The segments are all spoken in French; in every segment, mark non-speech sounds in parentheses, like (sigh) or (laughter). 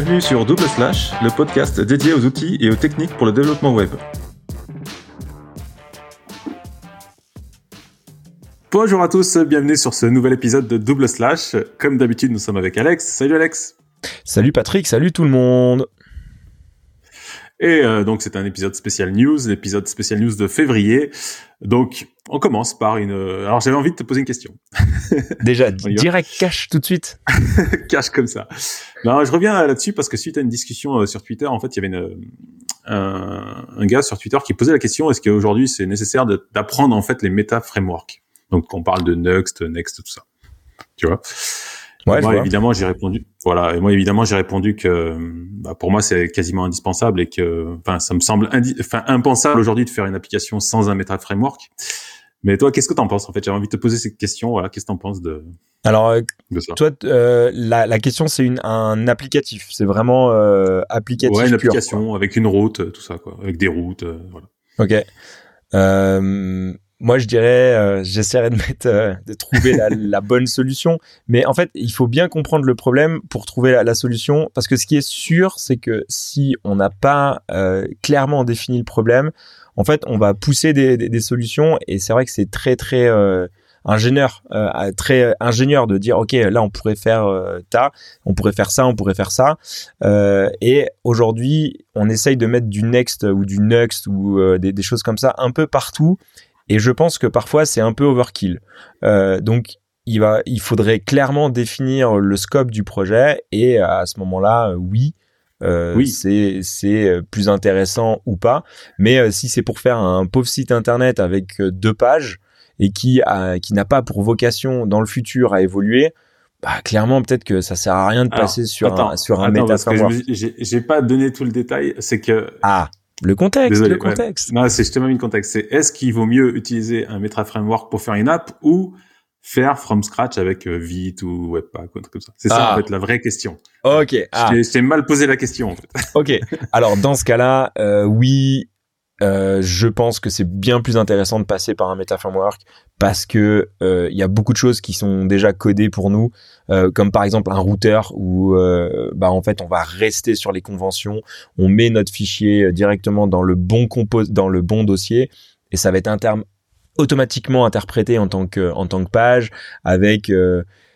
Bienvenue sur Double Slash, le podcast dédié aux outils et aux techniques pour le développement web. Bonjour à tous, bienvenue sur ce nouvel épisode de Double Slash. Comme d'habitude, nous sommes avec Alex. Salut Alex. Salut Patrick, salut tout le monde. Et euh, donc c'est un épisode spécial news, l'épisode spécial news de février. Donc on commence par une. Alors j'avais envie de te poser une question. (laughs) Déjà direct cash tout de suite. (laughs) cash comme ça. Non, je reviens là-dessus parce que suite à une discussion euh, sur Twitter, en fait il y avait une, un, un, gars sur Twitter qui posait la question est-ce qu'aujourd'hui c'est nécessaire d'apprendre en fait les méta frameworks. Donc on parle de Next, Next, tout ça. Tu vois? Ouais, moi, évidemment, j'ai répondu. Voilà, et moi, évidemment, j'ai répondu que bah, pour moi, c'est quasiment indispensable et que, enfin, ça me semble enfin, impensable aujourd'hui de faire une application sans un meta framework. Mais toi, qu'est-ce que tu en penses en fait? J'avais envie de te poser cette question. Voilà, qu'est-ce que tu en penses de Alors, euh, de ça? toi, euh, la, la, question, c'est une un applicatif. C'est vraiment euh, applicatif. Ouais, une application avec une route, tout ça, quoi, avec des routes, voilà. Ok. Euh, moi, je dirais, euh, j'essaierai de mettre, euh, de trouver la, (laughs) la, bonne solution. Mais en fait, il faut bien comprendre le problème pour trouver la, la solution. Parce que ce qui est sûr, c'est que si on n'a pas euh, clairement défini le problème, en fait, on va pousser des, des, des solutions. Et c'est vrai que c'est très, très euh, ingénieur, très ingénieur de dire, ok, là, on pourrait faire ta, on pourrait faire ça, on pourrait faire ça. et aujourd'hui, on essaye de mettre du next ou du next ou des, des choses comme ça un peu partout. Et je pense que parfois c'est un peu overkill. Euh, donc il va, il faudrait clairement définir le scope du projet et à ce moment-là, euh, oui. Euh, oui. c'est c'est euh, plus intéressant ou pas mais euh, si c'est pour faire un pauvre site internet avec deux pages et qui a, qui n'a pas pour vocation dans le futur à évoluer bah clairement peut-être que ça sert à rien de passer sur un sur un méta j'ai pas donné tout le détail c'est que ah le contexte, le contexte. Non, c'est justement une contexte. C'est est-ce qu'il vaut mieux utiliser un Meta Framework pour faire une app ou faire from scratch avec euh, Vite ou Webpack ou un truc comme ça? C'est ça en ah. fait la vraie question. Ok. Ah. Je mal posé la question en fait. (laughs) ok. Alors dans ce cas-là, euh, oui, euh, je pense que c'est bien plus intéressant de passer par un meta framework parce que il y a beaucoup de choses qui sont déjà codées pour nous euh, comme par exemple un routeur où euh, bah en fait on va rester sur les conventions, on met notre fichier euh, directement dans le bon compos dans le bon dossier et ça va être un terme automatiquement interprété en tant que en tant que page avec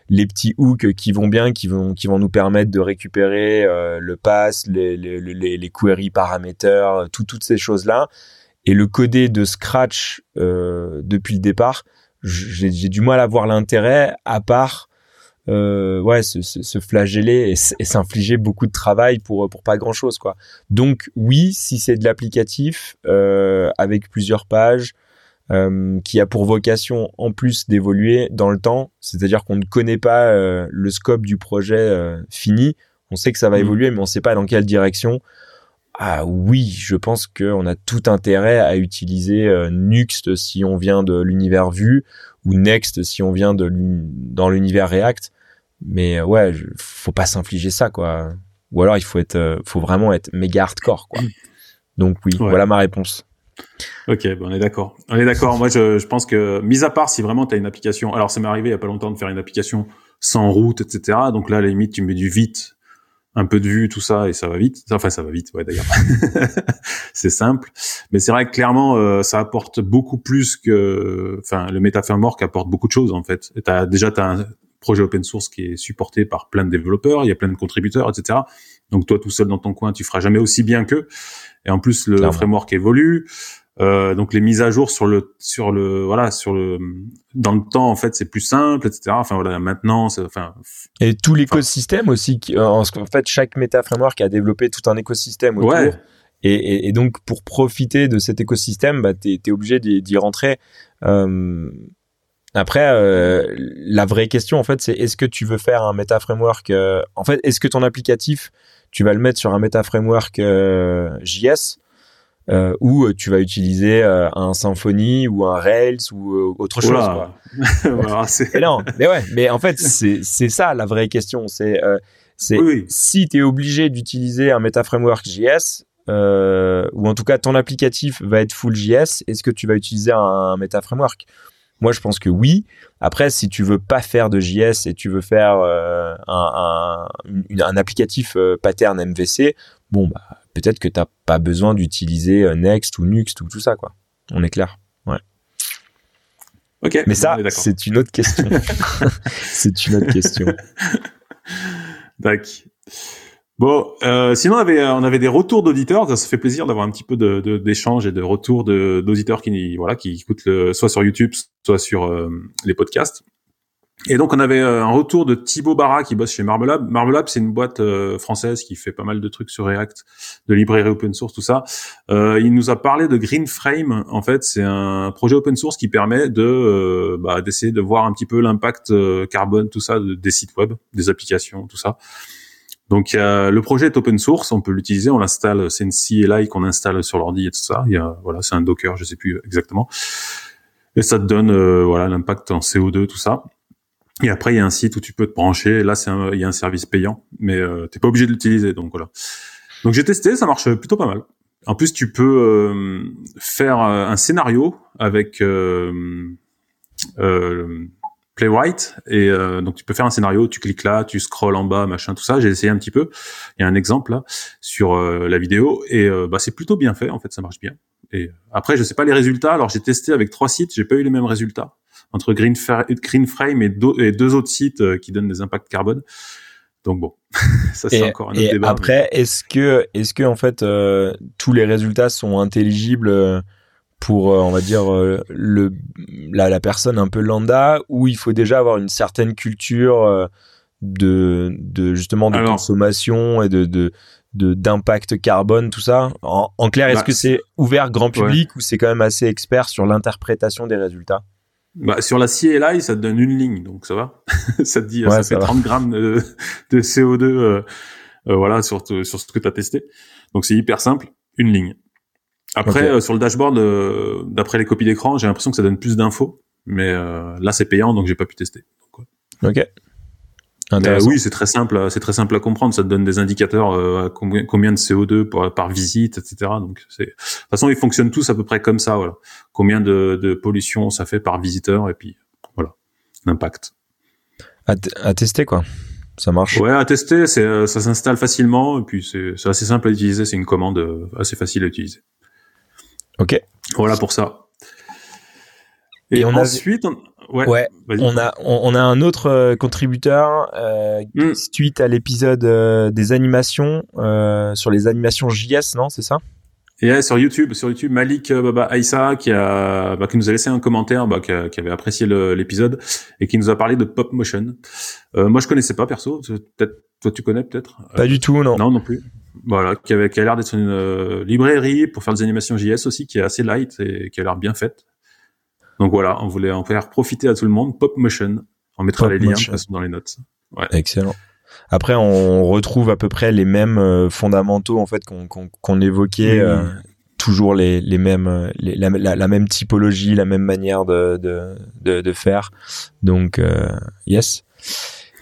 les petits hooks qui vont bien, qui vont qui vont nous permettre de récupérer le pass, les, les, les, les queries paramètres, tout, toutes ces choses là. Et le coder de scratch euh, depuis le départ, j'ai du mal à voir l'intérêt à part euh, ouais, se, se, flageller et, s'infliger beaucoup de travail pour pour pas grand chose quoi. Donc oui, si c'est de l'applicatif euh, avec plusieurs pages euh, qui a pour vocation en plus d'évoluer dans le temps, c'est-à-dire qu'on ne connaît pas euh, le scope du projet euh, fini, on sait que ça va mmh. évoluer, mais on sait pas dans quelle direction. Ah oui, je pense qu'on a tout intérêt à utiliser euh, Nuxt si on vient de l'univers Vue ou Next si on vient de dans l'univers React. Mais euh, ouais, faut pas s'infliger ça quoi. Ou alors il faut être, euh, faut vraiment être méga hardcore quoi. (clears throat) Donc oui, voilà ma réponse. Ok, bon, on est d'accord. On est d'accord. Moi, je, je, pense que, mis à part si vraiment tu as une application, alors ça m'est arrivé il y a pas longtemps de faire une application sans route, etc. Donc là, à la limite, tu mets du vite un peu de vue, tout ça, et ça va vite. Enfin, ça va vite, ouais, d'ailleurs. (laughs) c'est simple. Mais c'est vrai que clairement, euh, ça apporte beaucoup plus que, enfin, le Meta Framework apporte beaucoup de choses, en fait. Et as, déjà, tu as un projet open source qui est supporté par plein de développeurs, il y a plein de contributeurs, etc. Donc, toi, tout seul dans ton coin, tu feras jamais aussi bien qu'eux. Et en plus, le framework évolue. Euh, donc les mises à jour sur le sur le voilà sur le dans le temps en fait c'est plus simple etc enfin voilà maintenant enfin et tout l'écosystème aussi qui, euh, en fait chaque méta framework a développé tout un écosystème autour. Ouais. et, et, et, donc pour profiter de cet écosystème bah t'es es obligé d'y rentrer. Euh, après euh, la vraie question en fait c'est est-ce que tu veux faire un méta framework en fait est-ce que ton applicatif tu vas le mettre sur un méta framework JS euh, où euh, tu vas utiliser euh, un Symfony ou un Rails ou euh, autre chose. Quoi. (laughs) mais non, mais ouais, mais en fait c'est ça la vraie question. C'est c'est oui, si tu es obligé d'utiliser un Meta Framework JS ou en tout cas ton applicatif va être full JS, est-ce que tu vas utiliser un, un Meta Framework moi je pense que oui. Après, si tu veux pas faire de JS et tu veux faire un, un, un, applicatif pattern MVC, bon bah peut-être que t'as pas besoin d'utiliser euh, Next ou Nuxt ou tout ça quoi. On est clair. Ouais. Ok. Mais ça, c'est une autre question. (laughs) c'est une autre question. D'accord. Bon, euh, sinon on avait on avait des retours d'auditeurs, ça se fait plaisir d'avoir un petit peu de d'échanges et de retours d'auditeurs qui voilà qui écoutent le, soit sur YouTube, soit sur euh, les podcasts. Et donc on avait euh, un retour de Thibaut Barra qui bosse chez Marmelab. Marmelab c'est une boîte euh, française qui fait pas mal de trucs sur React, de librairie open source, tout ça. Euh, il nous a parlé de Green Frame. En fait, c'est un projet open source qui permet de bah, d'essayer de voir un petit peu l'impact carbone, tout ça, des sites web, des applications, tout ça. Donc le projet est open source, on peut l'utiliser, on l'installe, c'est une CLI qu'on installe sur l'ordi et tout ça. Il y a, voilà, c'est un Docker, je sais plus exactement. Et ça te donne euh, voilà l'impact en CO2 tout ça. Et après il y a un site où tu peux te brancher. Là c'est il y a un service payant, mais euh, t'es pas obligé de l'utiliser. Donc voilà. Donc j'ai testé, ça marche plutôt pas mal. En plus tu peux euh, faire euh, un scénario avec euh, Playwright et euh, donc tu peux faire un scénario, tu cliques là, tu scrolls en bas, machin, tout ça. J'ai essayé un petit peu. Il y a un exemple là sur euh, la vidéo et euh, bah c'est plutôt bien fait en fait, ça marche bien. Et après je sais pas les résultats. Alors j'ai testé avec trois sites, j'ai pas eu les mêmes résultats entre Green, Green Frame et, et, deux autres sites qui donnent des impacts carbone. Donc bon, (laughs) ça c'est encore un autre et débat. Après, est-ce que est-ce que en fait tous les résultats sont intelligibles? pour, euh, on va dire, euh, le, la, la, personne un peu lambda, où il faut déjà avoir une certaine culture euh, de, de justement de consommation et de, de d'impact carbone, tout ça? En, en clair, est-ce bah, que c'est ouvert grand public ou c'est quand même assez expert sur l'interprétation des résultats? Bah, sur la CLI, ça te donne une ligne, donc ça va. (laughs) ça te dit, ça, fait 30 grammes de, de CO2, euh, voilà, sur, sur ce que tu as testé. Donc c'est hyper simple, une ligne. Après, euh, sur le dashboard, euh, d'après les copies d'écran, j'ai l'impression que ça donne plus d'infos, mais euh, là c'est payant, donc j'ai pas pu tester. ok. Oui, c'est très simple, c'est très simple à comprendre. Ça te donne des indicateurs combien, combien, de CO2 par, par visite, etc. Donc, c'est de toute façon, ils fonctionnent tous à peu près comme ça. Voilà, combien de, de pollution ça fait par visiteur, et puis voilà, l'impact. À, à, tester quoi. Ça marche. Ouais, à tester, c'est ça s'installe facilement, et puis c'est assez simple à utiliser. C'est une commande assez facile à utiliser. Ok. Voilà pour ça. Et, on ensuite, on... Ouais, on a on, a un autre euh, contributeur euh, hmm. suite à l'épisode euh, des animations sur les animations JS, non, c'est ça? Et sur YouTube, sur YouTube, Malik Baba Aïssa qui a bah, qui nous a laissé un commentaire, bah, qui, avait apprécié l'épisode et qui nous a parlé de Pop Motion. moi, je connaissais pas perso. Peut-être toi, tu connais peut-être? Pas du tout, non. Non, non plus. Voilà, qui, avait, qui a l'air d'être une euh, librairie pour faire des animations JS aussi, qui est assez light et qui a l'air bien faite. Donc voilà, on voulait en faire profiter à tout le monde. Pop Motion, on mettra les liens dans les notes. Ouais. Excellent. Après, on retrouve à peu près les mêmes euh, fondamentaux en fait qu'on évoquait. Euh, toujours les, les mêmes les, la, la, même typologie la même manière de de, de, de faire donc yes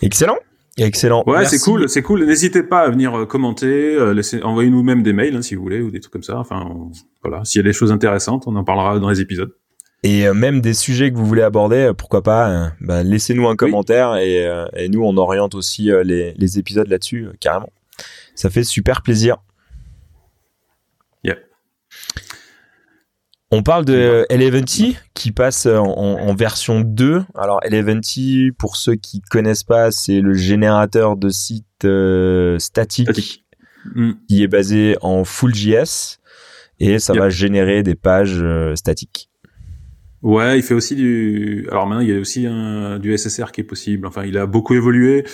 excellent Excellent. Ouais, c'est cool, c'est cool. N'hésitez pas à venir euh, commenter, euh, envoyez-nous même des mails hein, si vous voulez ou des trucs comme ça. Enfin, voilà, s'il y a des choses intéressantes, on en parlera dans les épisodes. Et euh, même des sujets que vous voulez aborder, pourquoi pas, bah, laissez-nous un commentaire et, et, nous on oriente aussi les, les épisodes là-dessus carrément. Ça fait super plaisir. On parle de Eleventy qui passe en, version 2. Alors Eleventy, pour ceux qui connaissent pas, c'est le générateur de sites euh, statiques mm. qui est basé en FullJS et ça va générer des pages euh, statiques. Ouais, il fait aussi du. Alors maintenant, il y a aussi un, du SSR qui est possible. Enfin, il a beaucoup évolué.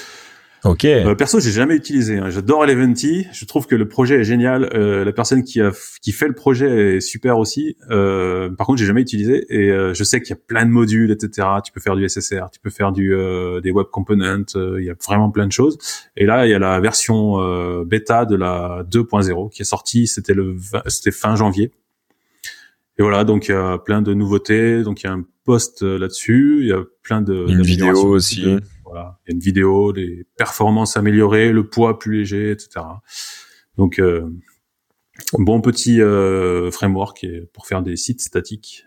Ok. Euh, perso, j'ai jamais utilisé. Hein. J'adore Eleventy. Je trouve que le projet est génial. Euh, la personne qui a qui fait le projet est super aussi. Euh, par contre, j'ai jamais utilisé et euh, je sais qu'il y a plein de modules, etc. Tu peux faire du SSR, tu peux faire du euh, des web components. Il y a vraiment plein de choses. Et là, il y a la version bêta de la 2.0 qui est sortie. C'était le c'était fin janvier. Et voilà, donc il y a plein de nouveautés. Donc il y a un post là-dessus. Il y a plein de une vidéo aussi. Voilà, il y a une vidéo, des performances améliorées, le poids plus léger, etc. Donc euh, bon petit euh, framework pour faire des sites statiques.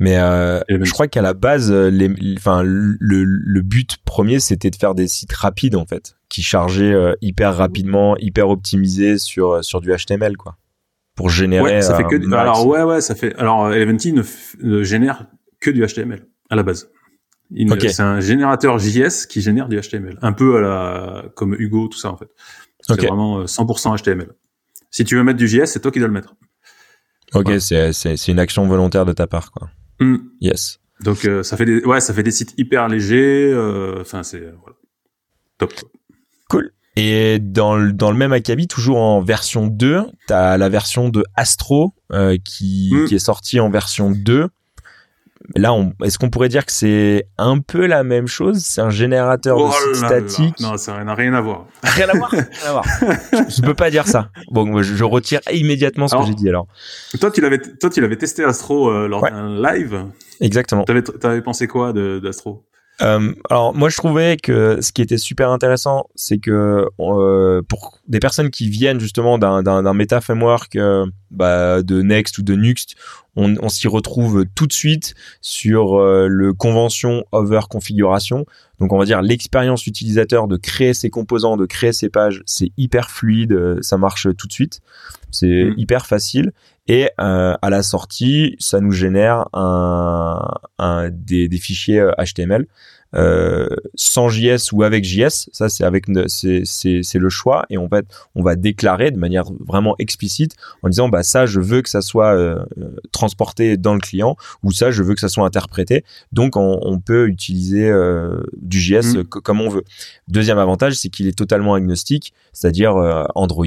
Mais euh, je crois qu'à la base, les, enfin, le, le but premier, c'était de faire des sites rapides en fait, qui chargeaient euh, hyper rapidement, hyper optimisés sur sur du HTML quoi, pour générer. Ouais, ça fait que. Alors ouais, ouais, ça fait. Alors Eleventy ne, ne génère que du HTML à la base. C'est un générateur JS qui génère du HTML, un peu à la comme Hugo, tout ça en fait. C'est vraiment 100% euh, HTML. Si tu veux mettre du JS, c'est toi qui dois le mettre. Ok, c'est une action volontaire de ta part, quoi. Mm. Yes. Donc euh, ça fait des ouais, ça fait des sites hyper légers. Euh, enfin, c'est voilà. top. Cool. Et dans le, dans le même acabit, toujours en version 2, tu as la version de Astro qui, mm. qui est sortie en version 2 là, est-ce qu'on pourrait dire que c'est un peu la même chose? C'est un générateur de oh statique? Non, ça n'a rien à voir. Rien à voir? (laughs) rien à voir. je, ne peux pas dire ça. Bon, je, retire immédiatement ce que j'ai dit alors. Toi, tu l'avais, toi, tu l'avais testé Astro euh, lors d'un live. Exactement. T'avais, avais pensé quoi d'Astro? Euh, alors moi je trouvais que ce qui était super intéressant, c'est que euh, pour des personnes qui viennent justement d'un meta framework euh, bah, de Next ou de Nuxt, on, on s'y retrouve tout de suite sur le convention over configuration. Donc on va dire l'expérience utilisateur de créer ses composants, de créer ses pages, c'est hyper fluide, ça marche tout de suite, c'est mm. hyper facile. Et euh, à la sortie, ça nous génère des, des, fichiers HTML euh, sans JS ou avec JS. Ça, c'est avec c'est c'est le choix et en fait, on va déclarer de manière vraiment explicite en disant bah ça, je veux que ça soit euh, transporté dans le client ou ça, je veux que ça soit interprété. Donc, on, on peut utiliser euh, du JS mm. comme on veut. Deuxième avantage, c'est qu'il est totalement agnostique, c'est-à-dire euh, Android,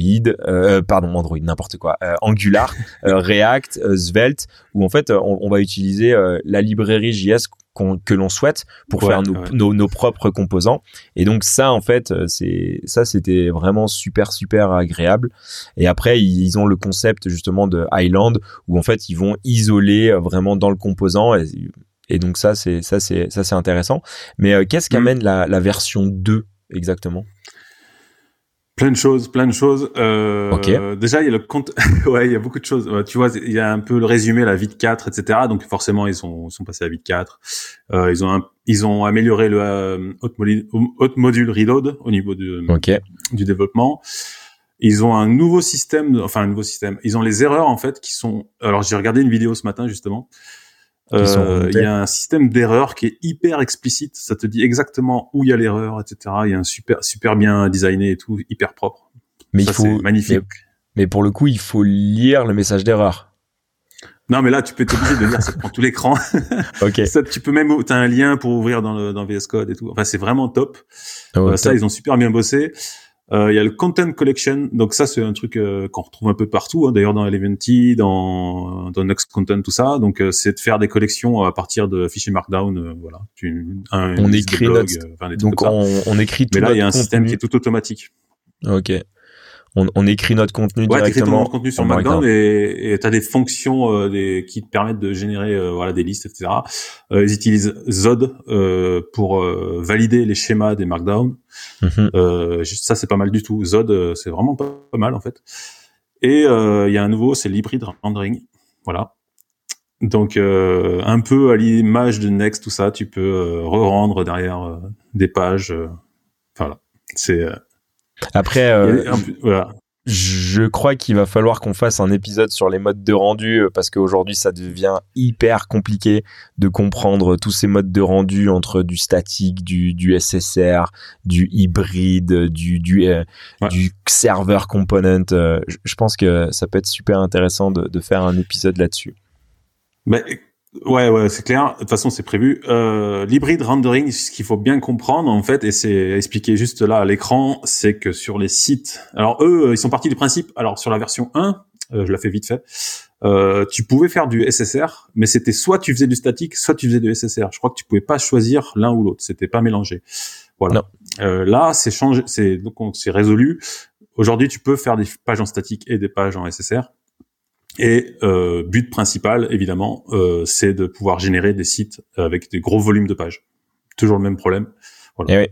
pardon Android, n'importe quoi, Angular, (laughs) React, Svelte, où en fait, on, on va utiliser la librairie JS que l'on souhaite pour faire nos, nos, propres composants. Et donc ça, en fait, euh, c'est ça, c'était vraiment super super agréable. Et après, ils ont le concept justement de Island où en fait ils vont isoler euh, vraiment dans le composant. Et, donc ça, c'est ça, c'est ça, c'est intéressant. Mais euh, qu'est-ce qu'amène mm. la, la version 2 exactement? Plein de choses, plein de choses. Euh, Déjà, il y a le compte. (laughs) ouais, il y a beaucoup de choses. Tu vois, il y a un peu le résumé, la vie de 4, etc. Donc forcément, ils sont, sont passés à vie de 4. Euh, ils ont, ils ont amélioré le euh, hot, module, module, reload au niveau du, du développement. Ils ont un nouveau système, enfin un nouveau système. Ils ont les erreurs en fait qui sont. Alors j'ai regardé une vidéo ce matin justement euh, il y a un système d'erreur qui est hyper explicite. Ça te dit exactement où il y a l'erreur, etc. Il y a un super super bien designé et tout, hyper propre. Mais il faut magnifique. Mais, pour le coup, il faut lire le message d'erreur. Non, mais là, tu peux t'obliger de lire, ça prend tout l'écran. (laughs) ok. Ça, tu peux même, t'as un lien pour ouvrir dans le dans VS Code et tout. Enfin, c'est vraiment top. Oh, euh, ça, ils ont super bien bossé. Euh, il y a le Content Collection, donc ça c'est un truc euh, qu'on retrouve un peu partout, hein, d'ailleurs dans Eleventy, dans, dans Next Content, tout ça. Donc euh, c'est de faire des collections à partir de fichiers Markdown, voilà. on écrit donc on, on, écrit tout Mais là il y a un système qui est tout automatique. Ok on, écrit notre contenu ouais, directement. notre contenu sur Markdown et tu as des fonctions euh, des, qui te permettent de générer euh, voilà des listes, etc. Euh, ils utilisent Zod pour valider les schémas des Markdown. Mhm. ça c'est pas mal du tout. Zod c'est vraiment pas, mal en fait. Et il y a un nouveau, c'est l'hybrid rendering. Voilà. Donc un peu à l'image de Next, tout ça, tu peux re-rendre derrière des pages. voilà. C'est après, je crois qu'il va falloir qu'on fasse un épisode sur les modes de rendu euh, parce qu'aujourd'hui ça devient hyper compliqué de comprendre tous ces modes de rendu entre du statique, du, du SSR, du hybride, du du, euh, du server component. Euh, je pense que ça peut être super intéressant de, de faire un épisode là-dessus. Mais Ouais, ouais, c'est clair. De toute façon, c'est prévu. Euh, L'hybride rendering, ce qu'il faut bien comprendre, en fait, et c'est expliqué juste là à l'écran, c'est que sur les sites, alors eux, ils sont partis du principe. Alors sur la version 1, euh, je la fais vite fait. Euh, tu pouvais faire du SSR, mais c'était soit tu faisais du statique, soit tu faisais du SSR. Je crois que tu pouvais pas choisir l'un ou l'autre. C'était pas mélangé. Voilà. Euh, là, c'est changé, c'est donc c'est résolu. Aujourd'hui, tu peux faire des pages en statique et des pages en SSR. Et euh, but principal, évidemment, euh, c'est de pouvoir générer des sites avec des gros volumes de pages. Toujours le même problème. Voilà. Et,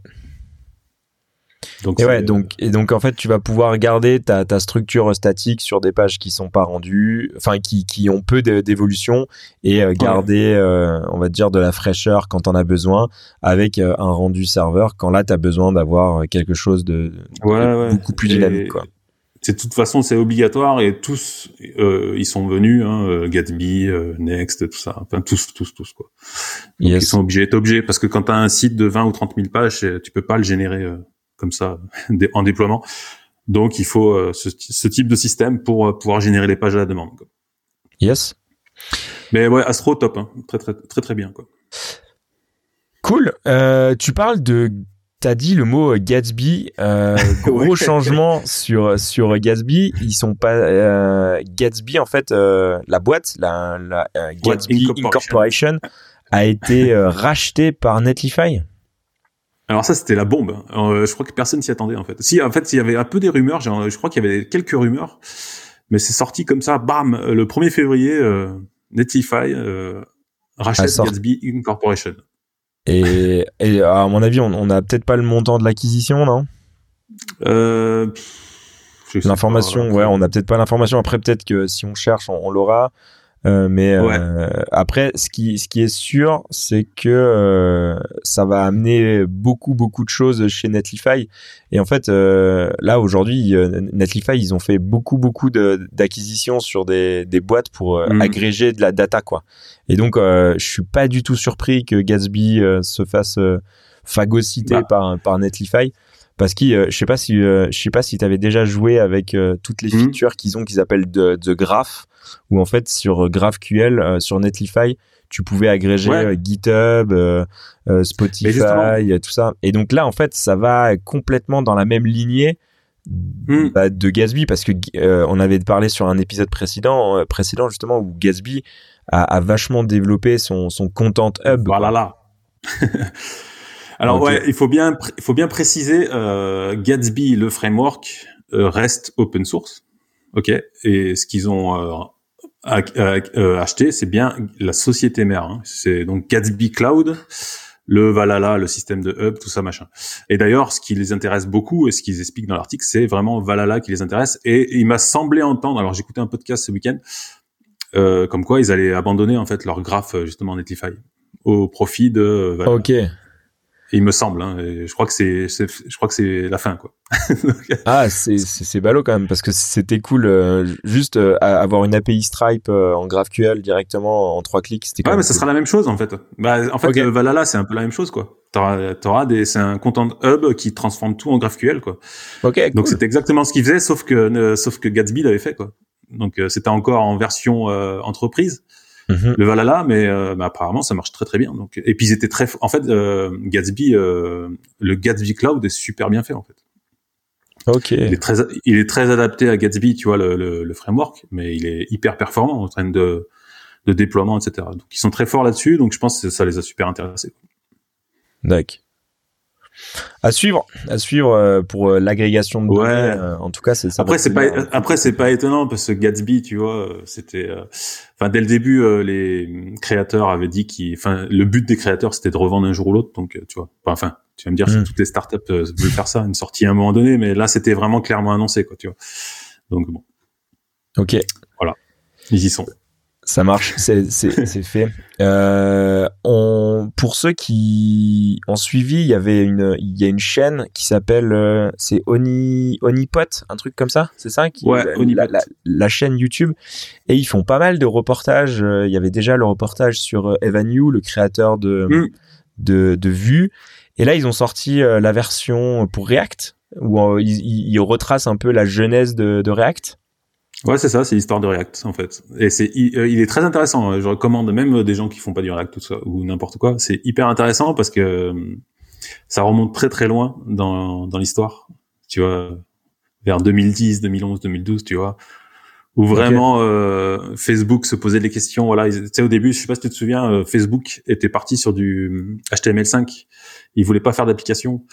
Donc et ouais, donc et donc en fait tu vas pouvoir garder ta, ta structure statique sur des pages qui sont pas rendues, enfin qui qui ont peu d'évolution et euh, garder euh, on va dire de la fraîcheur quand on a besoin avec euh, un rendu serveur quand là tu as besoin d'avoir quelque chose de, beaucoup plus dynamique quoi. C'est de toute façon c'est obligatoire et tous ils sont venus hein, Gatsby, Next, tout ça, enfin tous tous tous quoi. ils sont obligés d'être obligés parce que quand tu as un site de 20 ou 30 000 pages, tu peux pas le générer comme ça (laughs) en déploiement. Donc il faut euh, ce, type de système pour euh, pouvoir générer les pages à la demande. Yes. Mais ouais, Astro top, hein. très très très très bien quoi. Cool. Euh, tu parles de T'as dit le mot Gatsby, (laughs) gros changement sur sur Gatsby. Ils sont pas Gatsby en fait, la boîte, la, la Gatsby Incorporation. a été rachetée par Netlify. Alors ça, c'était la bombe. Euh, je crois que personne s'y attendait en fait. Si, en fait, il y avait un peu des rumeurs. Je crois qu'il y avait quelques rumeurs, mais c'est sorti comme ça, bam, le 1er février, euh, Netlify euh, rachète Gatsby Incorporation. Et, et, à mon avis, on n'a peut-être pas le montant de l'acquisition, non? Euh, L'information, ouais, on n'a peut-être pas l'information. Après, peut-être que si on cherche, on l'aura. Euh, mais euh, après, ce qui, ce qui est sûr, c'est que euh, ça va amener beaucoup, beaucoup de choses chez Netlify. Et en fait, là aujourd'hui, Netlify, ils ont fait beaucoup, beaucoup d'acquisitions sur des, des boîtes pour mm. agréger de la data, quoi. Et donc, je suis pas du tout surpris que Gatsby se fasse phagocyter bah. par, par Netlify parce que je sais pas si je sais pas si tu avais déjà joué avec toutes les mm. features qu'ils ont qu'ils appellent de, de graph où en fait sur GraphQL, euh, sur Netlify, tu pouvais agréger euh, GitHub, euh, Spotify, tout ça. Et donc là, en fait, ça va complètement dans la même lignée hmm. bah, de Gatsby parce que on avait parlé sur un épisode précédent, précédent justement où Gatsby a, vachement développé son, son content hub. Voilà là. (laughs) Alors ouais, il faut bien il faut bien préciser Gatsby le framework reste open source. OK? Et ce qu'ils ont euh, acheter, c'est bien la société mère. Hein. C'est donc Gatsby Cloud, le Valhalla, le système de hub, tout ça machin. Et d'ailleurs, ce qui les intéresse beaucoup et ce qu'ils expliquent dans l'article, c'est vraiment Valhalla qui les intéresse. Et il m'a semblé entendre, alors j'écoutais un podcast ce week-end, euh, comme quoi ils allaient abandonner en fait leur graphe justement Netlify au profit de Valhalla. Ok il me semble. Hein, je crois que c'est, je crois que c'est la fin, quoi. (laughs) ah, c'est, c'est ballot quand même parce que c'était cool. Euh, juste euh, avoir une API Stripe euh, en GraphQL directement en trois clics, c'était. Ouais, mais ça sera la même chose en fait. Bah, en fait, Valhalla, c'est un peu la même chose, quoi. T'auras, t'auras des, c'est un content hub qui transforme tout en GraphQL, quoi. Ok. Donc c'est exactement ce qu'il faisait, sauf que, sauf que Gatsby l'avait fait, quoi. Donc c'était encore en version entreprise. Mhm. le Valhalla, mais, euh, apparemment ça marche très très bien. Donc et puis ils étaient très, en fait, euh, Gatsby, euh, le Gatsby Cloud est super bien fait en fait. Ok. Il est très, il est très adapté à Gatsby, tu vois le, le, framework, mais il est hyper performant en train de de déploiement, etc. Donc ils sont très forts là-dessus, donc je pense que ça les a super intéressés. D'accord. À suivre, à suivre euh, pour euh, l'agrégation de données. Euh, en tout cas, c'est ça. Après, c'est pas après c'est pas étonnant parce que Gatsby, tu vois, c'était, enfin dès le début, les créateurs avaient dit qu'ils, enfin le but des créateurs c'était de revendre un jour ou l'autre, donc tu vois, enfin tu vas me dire si hmm. toutes les startups veulent faire ça, une sortie à un moment donné, mais là c'était vraiment clairement annoncé, quoi, tu vois. Donc bon. Ok. Voilà, ils y sont. Ça marche, (laughs) c'est fait. Euh, on, pour ceux qui ont suivi, il y avait une, il y a une chaîne qui s'appelle, euh, c'est Oni, Onipot, un truc comme ça, c'est ça qui, Ouais, la, la, la, chaîne YouTube. Et ils font pas mal de reportages. Euh, il y avait déjà le reportage sur euh, Evan You, le créateur de, mm. de, de Vue. Et là, ils ont sorti la version pour React, où ils, ils, retracent un peu la genèse de, de React. Ouais, c'est ça, c'est l'histoire de React en fait. Et c'est euh, il est très intéressant. Hein. Je recommande même des gens qui font pas du React tout ça ou n'importe quoi. C'est hyper intéressant parce que euh, ça remonte très très loin dans dans l'histoire. Tu vois, vers 2010, 2011, 2012, tu vois, où vraiment euh, Facebook se posait des questions. Voilà, tu sais au début, je sais pas si tu te souviens, Facebook était parti sur du HTML5. Ils voulaient pas faire d'application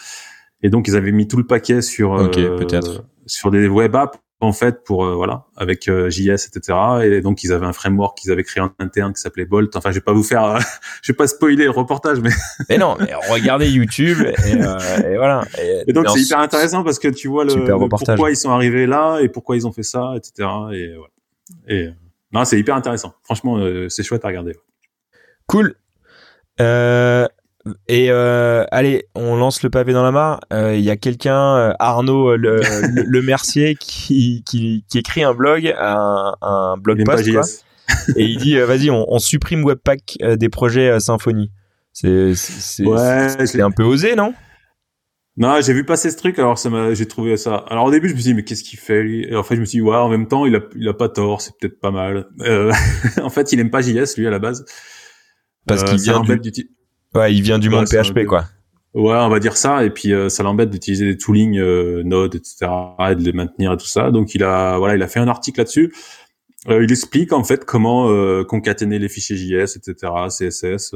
et donc ils avaient mis tout le paquet sur peut-être sur des web apps en fait pour euh, voilà avec euh, JS etc et donc ils avaient un framework qu'ils avaient créé en interne qui s'appelait Bolt. Enfin je vais pas vous faire (laughs) je vais pas spoiler le reportage mais (laughs) mais non mais regardez YouTube et, et voilà. Et, donc c'est hyper intéressant parce que tu vois le, pourquoi ils sont arrivés là et pourquoi ils ont fait ça etc et voilà. Et non c'est hyper intéressant. Franchement c'est chouette à regarder. Cool. Euh, et euh, allez, on lance le pavé dans la mare. Euh, il y a quelqu'un, euh, Arnaud le, le, Mercier, qui, qui, qui, écrit un blog, un, un blog post, quoi, et il dit vas-y, on, on, supprime Webpack des projets Symfony. C'est ouais, un peu osé, non? Non, j'ai vu passer ce truc, alors ça m'a, j'ai trouvé ça. Alors au début, je me suis dit, mais qu'est-ce qu'il fait lui? Et en fait, je me suis dit, ouais, en même temps, il a, il a pas tort, c'est peut-être pas mal. (laughs) en fait, il aime pas JS lui à la base. Parce qu'il vient du... Ouais, il vient du monde PHP, quoi. Ouais, on va dire ça. Et puis euh, ça l'embête d'utiliser des toolings euh, Node, etc., et de les maintenir et tout ça. Donc il a, voilà, il a fait un article là-dessus. Euh, il explique en fait comment euh, concaténer les fichiers JS, etc., CSS,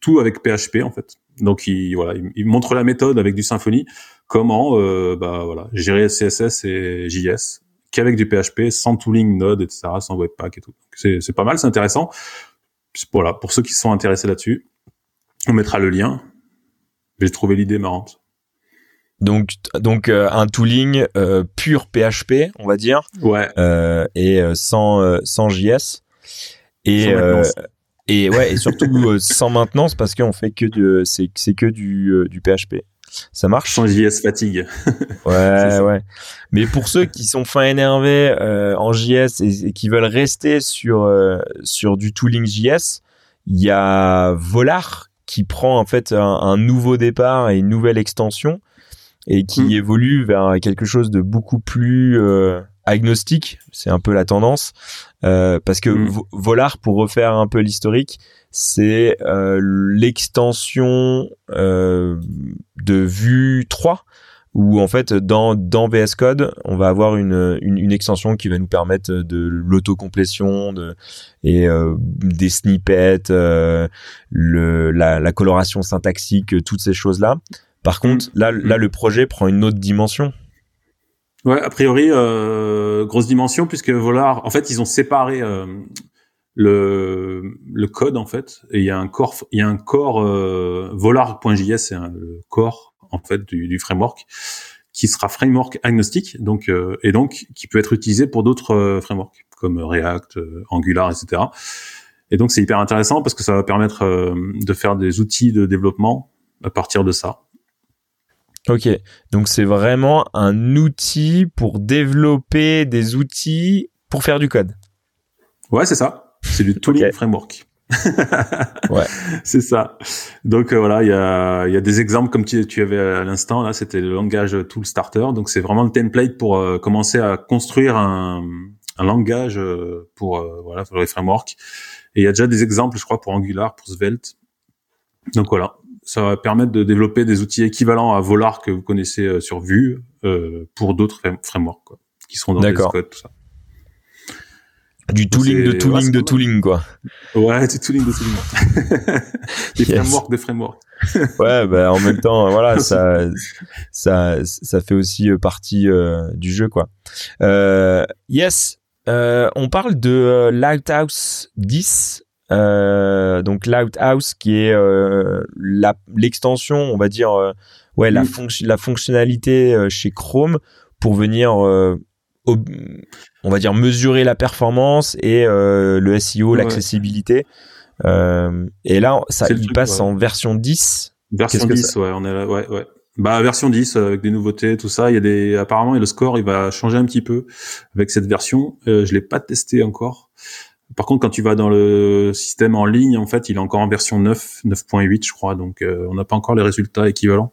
tout avec PHP en fait. Donc il, voilà, il, montre la méthode avec du Symfony, comment, bah voilà, gérer CSS et JS qu'avec du PHP, sans tooling Node, etc., sans Webpack et tout. C'est pas mal, c'est intéressant. Voilà, pour ceux qui sont intéressés là-dessus. On mettra le lien. J'ai trouvé l'idée marrante. Donc, donc euh, un tooling euh, pur PHP, on va dire. Ouais. Euh, et sans sans JS. Et et ouais et surtout (laughs) sans maintenance parce qu'on fait que de c'est c'est que du du PHP. Ça marche? Sans JS fatigue. (laughs) ouais ouais. Mais pour ceux qui sont fin énervés en JS et, et, qui veulent rester sur sur du tooling JS, il y a Volar qui prend en fait un, nouveau départ et une nouvelle extension et qui mm. évolue vers quelque chose de beaucoup plus euh, agnostique. C'est un peu la tendance euh, parce que mm. Volar, pour refaire un peu l'historique, c'est euh, l'extension de Vue 3 où en fait dans dans VS Code on va avoir une, une, extension qui va nous permettre de l'autocomplétion de et euh, des snippets euh, le la, la, coloration syntaxique toutes ces choses là par contre là là mm. le projet prend une autre dimension ouais a priori euh, grosse dimension puisque Volar en fait ils ont séparé euh, le le code en fait et il y a un corps il y a un corps volar.js c'est le corps en fait du, du framework qui sera framework agnostique, donc euh, et donc qui peut être utilisé pour d'autres euh, frameworks comme React, euh, Angular, etc. Et donc c'est hyper intéressant parce que ça va permettre de faire des outils de développement à partir de ça. Ok, donc c'est vraiment un outil pour développer des outils pour faire du code. Ouais, c'est ça. C'est du tooling framework. Ouais. (laughs) C'est ça. Donc euh, voilà, il y a, y a des exemples comme tu, tu avais à l'instant là, c'était le langage Tool Starter. Donc c'est vraiment le template pour euh, commencer à construire un, un langage euh, pour voilà pour les frameworks. Et il y a déjà des exemples, je crois, pour Angular, pour Svelte. Donc voilà, ça va permettre de développer des outils équivalents à Volar que vous connaissez sur Vue pour d'autres frameworks quoi, qui seront dans les codes tout ça. Du tooling de tooling de tooling, quoi. Ouais, du tooling de tooling. (laughs) des frameworks de frameworks. (laughs) ouais, bah, en même temps, voilà, ça, (laughs) ça, ça fait aussi euh, partie euh, du jeu, quoi. Euh, yes, euh, on parle de euh, Lighthouse 10. donc Lighthouse qui est l'extension, on va dire, ouais, la, mm. la fonctionnalité chez Chrome pour venir on va dire mesurer la performance et euh, le SEO, l'accessibilité. Euh, et là, ça, il passe en version 10. Version 10, ouais, on est ouais, ouais. Bah version 10 euh, avec des nouveautés, tout ça. Il y a des apparemment et le score il va changer un petit peu avec cette version. Euh, je l'ai pas testé encore. Par contre, quand tu vas dans le système en ligne, en fait, il est encore en version 9, 9.8, je crois. Donc, on n'a pas encore les résultats équivalents.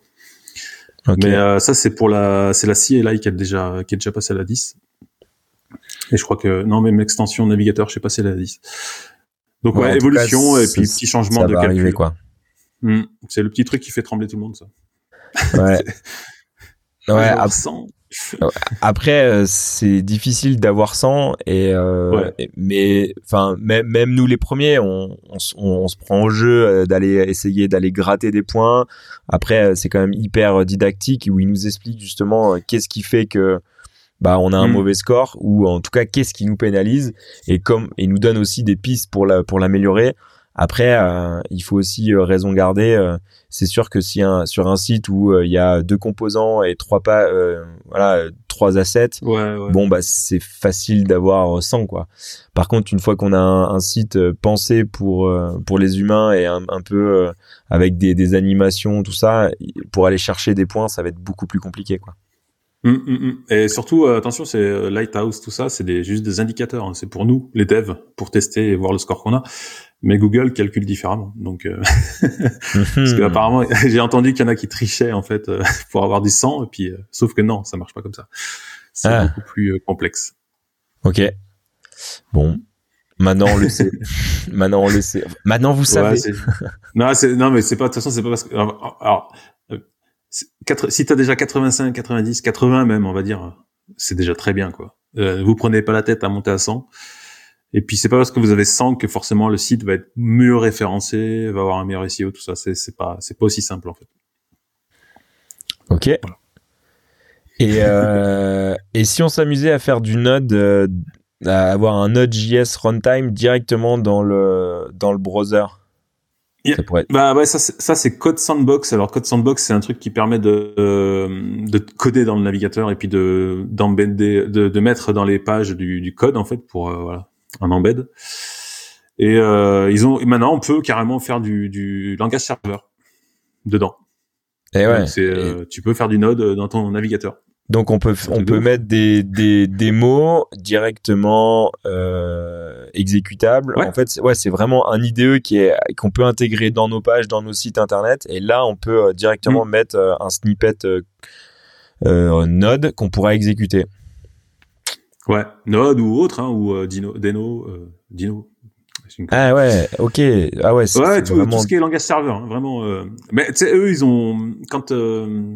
Mais euh, ça, c'est pour la, c'est la CLI qui est déjà, qui est déjà passée à la 10. Et je crois que, non, même l'extension navigateur, je sais pas si c'est la 10. Donc, ouais, évolution et puis petit changement de calcul. Arriver, quoi. Hmm. c'est le petit truc qui fait trembler tout le monde, ça. Ouais. (laughs) ouais, (laughs) après, euh, c'est difficile d'avoir 100 et, euh, mais enfin même, même nous les premiers, on, on, se prend au jeu euh, d'aller essayer d'aller gratter des points. Après, c'est quand même hyper didactique où il nous explique justement qu'est-ce qui fait que bah on a un Mm. mauvais score ou en tout cas qu'est-ce qui nous pénalise et comme il nous donne aussi des pistes pour la pour l'améliorer. Après, euh, il faut aussi euh, raison garder. euh, c'est sûr que si un, sur un site où il y a deux composants et trois pas, voilà, trois assets, Ouais, ouais. bon bah c'est facile d'avoir 100 quoi. Par contre, une fois qu'on a un, un site pensé pour pour les humains et un, un peu avec des, des animations tout ça, pour aller chercher des points, ça va être beaucoup plus compliqué quoi. Hum, hum, hum. Et surtout, attention, c'est Lighthouse, tout ça, c'est des, juste des indicateurs. hein. C'est pour nous, les devs, pour tester et voir le score qu'on a. Mais Google calcule différemment. Donc, euh, (laughs) parce que apparemment, (laughs) j'ai entendu qu'il y en a qui trichaient en fait euh, (laughs) pour avoir du 100. Et puis, euh, sauf que non, ça marche pas comme ça. C'est Ah. beaucoup plus euh, complexe. Ok. Bon. Maintenant on le sait. Maintenant on le sait. Maintenant vous Ouais, savez. c'est- non, non, mais c'est pas de toute façon, c'est pas parce que alors, euh, quatre- si t'as déjà 85, 90, 80 même, on va dire, c'est déjà très bien quoi. Vous prenez pas la tête à monter à 100. Et puis c'est pas parce que vous avez 100 que forcément le site va être mieux référencé, va avoir un meilleur SEO, tout ça. C'est c'est pas c'est pas aussi simple en fait. Ok. Et, euh, et si on s'amusait à faire du Node, euh, à avoir un Node.js runtime directement dans le, dans le browser Yeah. Ça pourrait être- Bah ouais, ça c'est- ça c'est Code Sandbox. Alors Code Sandbox, c'est un truc qui permet de euh, de coder dans le navigateur et puis de d'embedder, de, de mettre dans les pages du, du code en fait pour euh, voilà un embed. Et euh, ils ont maintenant on peut carrément faire du, du langage serveur dedans. Et ouais. Donc, c'est euh, tu peux faire du Node dans ton navigateur. Donc on peut on peut ouf. mettre des des des mots directement euh, exécutables. Ouais. En fait, c'est- ouais, c'est vraiment un IDE qui est qu'on peut intégrer dans nos pages, dans nos sites internet. Et là, on peut euh, directement Mm. mettre euh, un snippet euh, euh, Node qu'on pourra exécuter. Ouais, Node ou autre hein, ou euh, Dino, Deno, euh, Dino. Une Ah ouais, ok. Ah ouais, c'est Ouais, tout, vraiment. tout ce qui est langage serveur, hein, vraiment. euh, Mais tu sais, eux, ils ont quand euh,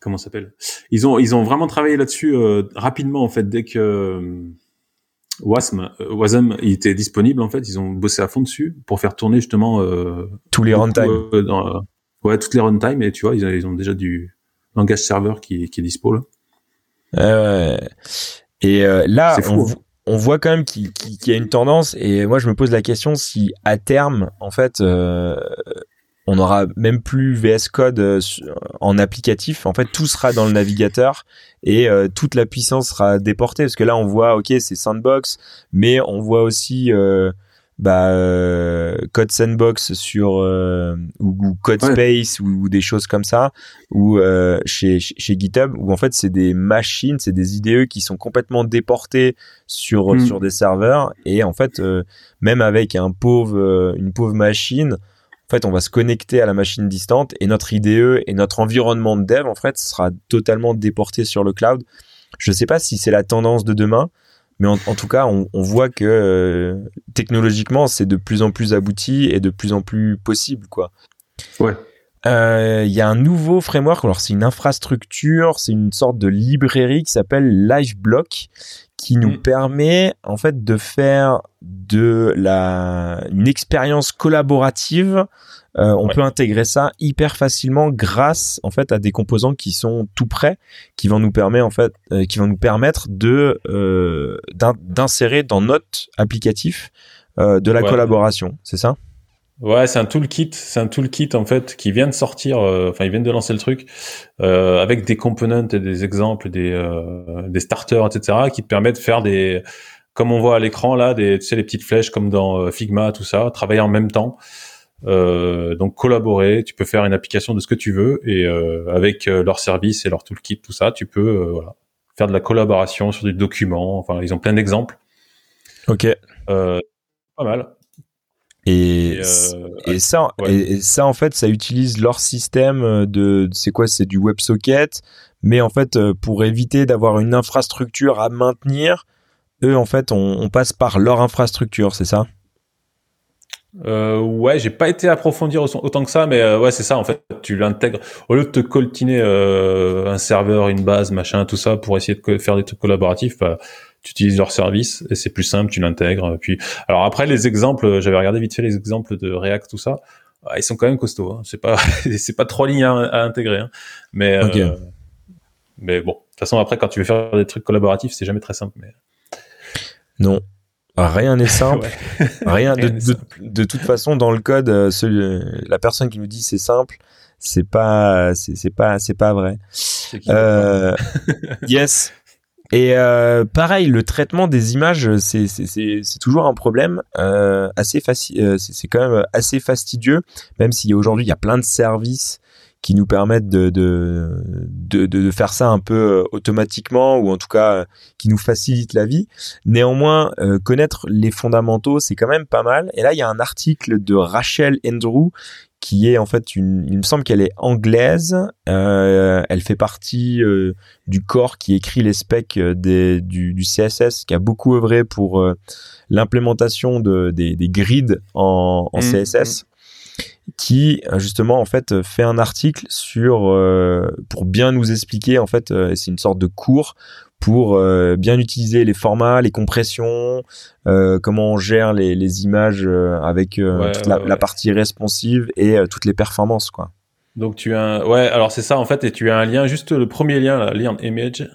comment s'appelle? Ils ont ils ont vraiment travaillé là-dessus euh, rapidement en fait dès que euh, Wasm Wasm il était disponible en fait, ils ont bossé à fond dessus pour faire tourner justement euh, tous les runtime. dans, ouais toutes les runtime et tu vois ils, ont- ils ont déjà du langage serveur qui, qui est dispo là. Euh, et euh, là, on, hein. on voit quand même qu'il y a une tendance. Et moi, je me pose la question si à terme, en fait, euh, on n'aura même plus VS Code euh, en applicatif. En fait, tout sera dans le navigateur et euh, toute la puissance sera déportée. Parce que là, on voit, ok, c'est Sandbox, mais on voit aussi euh, bah, euh, Code Sandbox sur euh, ou, ou Code Ouais. Space ou, ou des choses comme ça, ou euh, chez, chez GitHub, où en fait c'est des machines, c'est des IDE qui sont complètement déportées sur Mm. sur des serveurs et en fait euh, même avec un pauvre euh, une pauvre machine en fait, on va se connecter à la machine distante et notre IDE et notre environnement de dev, en fait, sera totalement déporté sur le cloud. Je ne sais pas si c'est la tendance de demain, mais en, en tout cas, on, on voit que euh, technologiquement, c'est de plus en plus abouti et de plus en plus possible, quoi. Ouais. Euh, Il y a un nouveau framework, alors c'est une infrastructure, c'est une sorte de librairie qui s'appelle LiveBlock, qui nous Mm. permet en fait de faire de la une expérience collaborative. Euh, on Ouais. peut intégrer ça hyper facilement grâce en fait à des composants qui sont tout prêts, qui vont nous permettre en fait, euh, qui vont nous permettre de euh, d'in- d'insérer dans notre applicatif euh, de la Ouais. collaboration. C'est ça? Ouais, c'est un toolkit, c'est un toolkit en fait qui vient de sortir, euh, enfin ils viennent de lancer le truc euh, avec des components et des exemples, des euh, des starters, etc. qui te permettent de faire des, comme on voit à l'écran là, des tu sais les petites flèches comme dans Figma, tout ça, travailler en même temps. Euh, donc collaborer, tu peux faire une application de ce que tu veux et euh, avec euh, leur service et leur toolkit, tout ça, tu peux euh, voilà, faire de la collaboration sur des documents. Enfin, ils ont plein d'exemples. Ok. Pas mal. Et, Et, et ça, ouais. et, et ça en fait, ça utilise leur système de, c'est quoi, c'est du WebSocket, mais en fait, pour éviter d'avoir une infrastructure à maintenir, eux en fait, on, on passe par leur infrastructure, c'est ça? Euh, ouais, j'ai pas été approfondir autant que ça, mais euh, ouais, c'est ça. En fait, tu l'intègres au lieu de te coltiner euh, un serveur, une base, machin, tout ça pour essayer de faire des trucs collaboratifs. bah, tu utilises leur service et c'est plus simple. Tu l'intègres. Puis, alors après les exemples, j'avais regardé vite fait les exemples de React, tout ça. Ah, ils sont quand même costauds. Hein. C'est pas, (laughs) c'est pas trois lignes à, à intégrer, hein. mais euh, Mais bon, de toute façon, après, quand tu veux faire des trucs collaboratifs, c'est jamais très simple. Mais... Non, Rien n'est simple. (laughs) Rien, de, de, toute façon, dans le code, euh, celui, la personne qui nous dit c'est simple, c'est pas, c'est pas, c'est pas vrai. Euh, (laughs) yes. Et euh, pareil, le traitement des images, c'est toujours un problème euh, assez facile. C'est quand même assez fastidieux, même si aujourd'hui il y a plein de services qui nous permettent de, de, de, de, faire ça un peu euh, automatiquement ou en tout cas euh, qui nous facilitent la vie. Néanmoins, euh, connaître les fondamentaux, c'est quand même pas mal. Et là, il y a un article de Rachel Andrew qui est en fait une, il me semble qu'elle est anglaise. Euh, elle fait partie du corps qui écrit les specs des, du, du, CSS, qui a beaucoup œuvré pour l'implémentation de, des, des grids en, en mmh, CSS qui justement en fait fait un article sur euh, pour bien nous expliquer en fait euh, c'est une sorte de cours pour euh, bien utiliser les formats, les compressions, comment on gère les, les images avec toute la, partie responsive et toutes les performances quoi. Donc tu as un... ouais alors c'est ça en fait et tu as un lien juste le premier lien là, lien image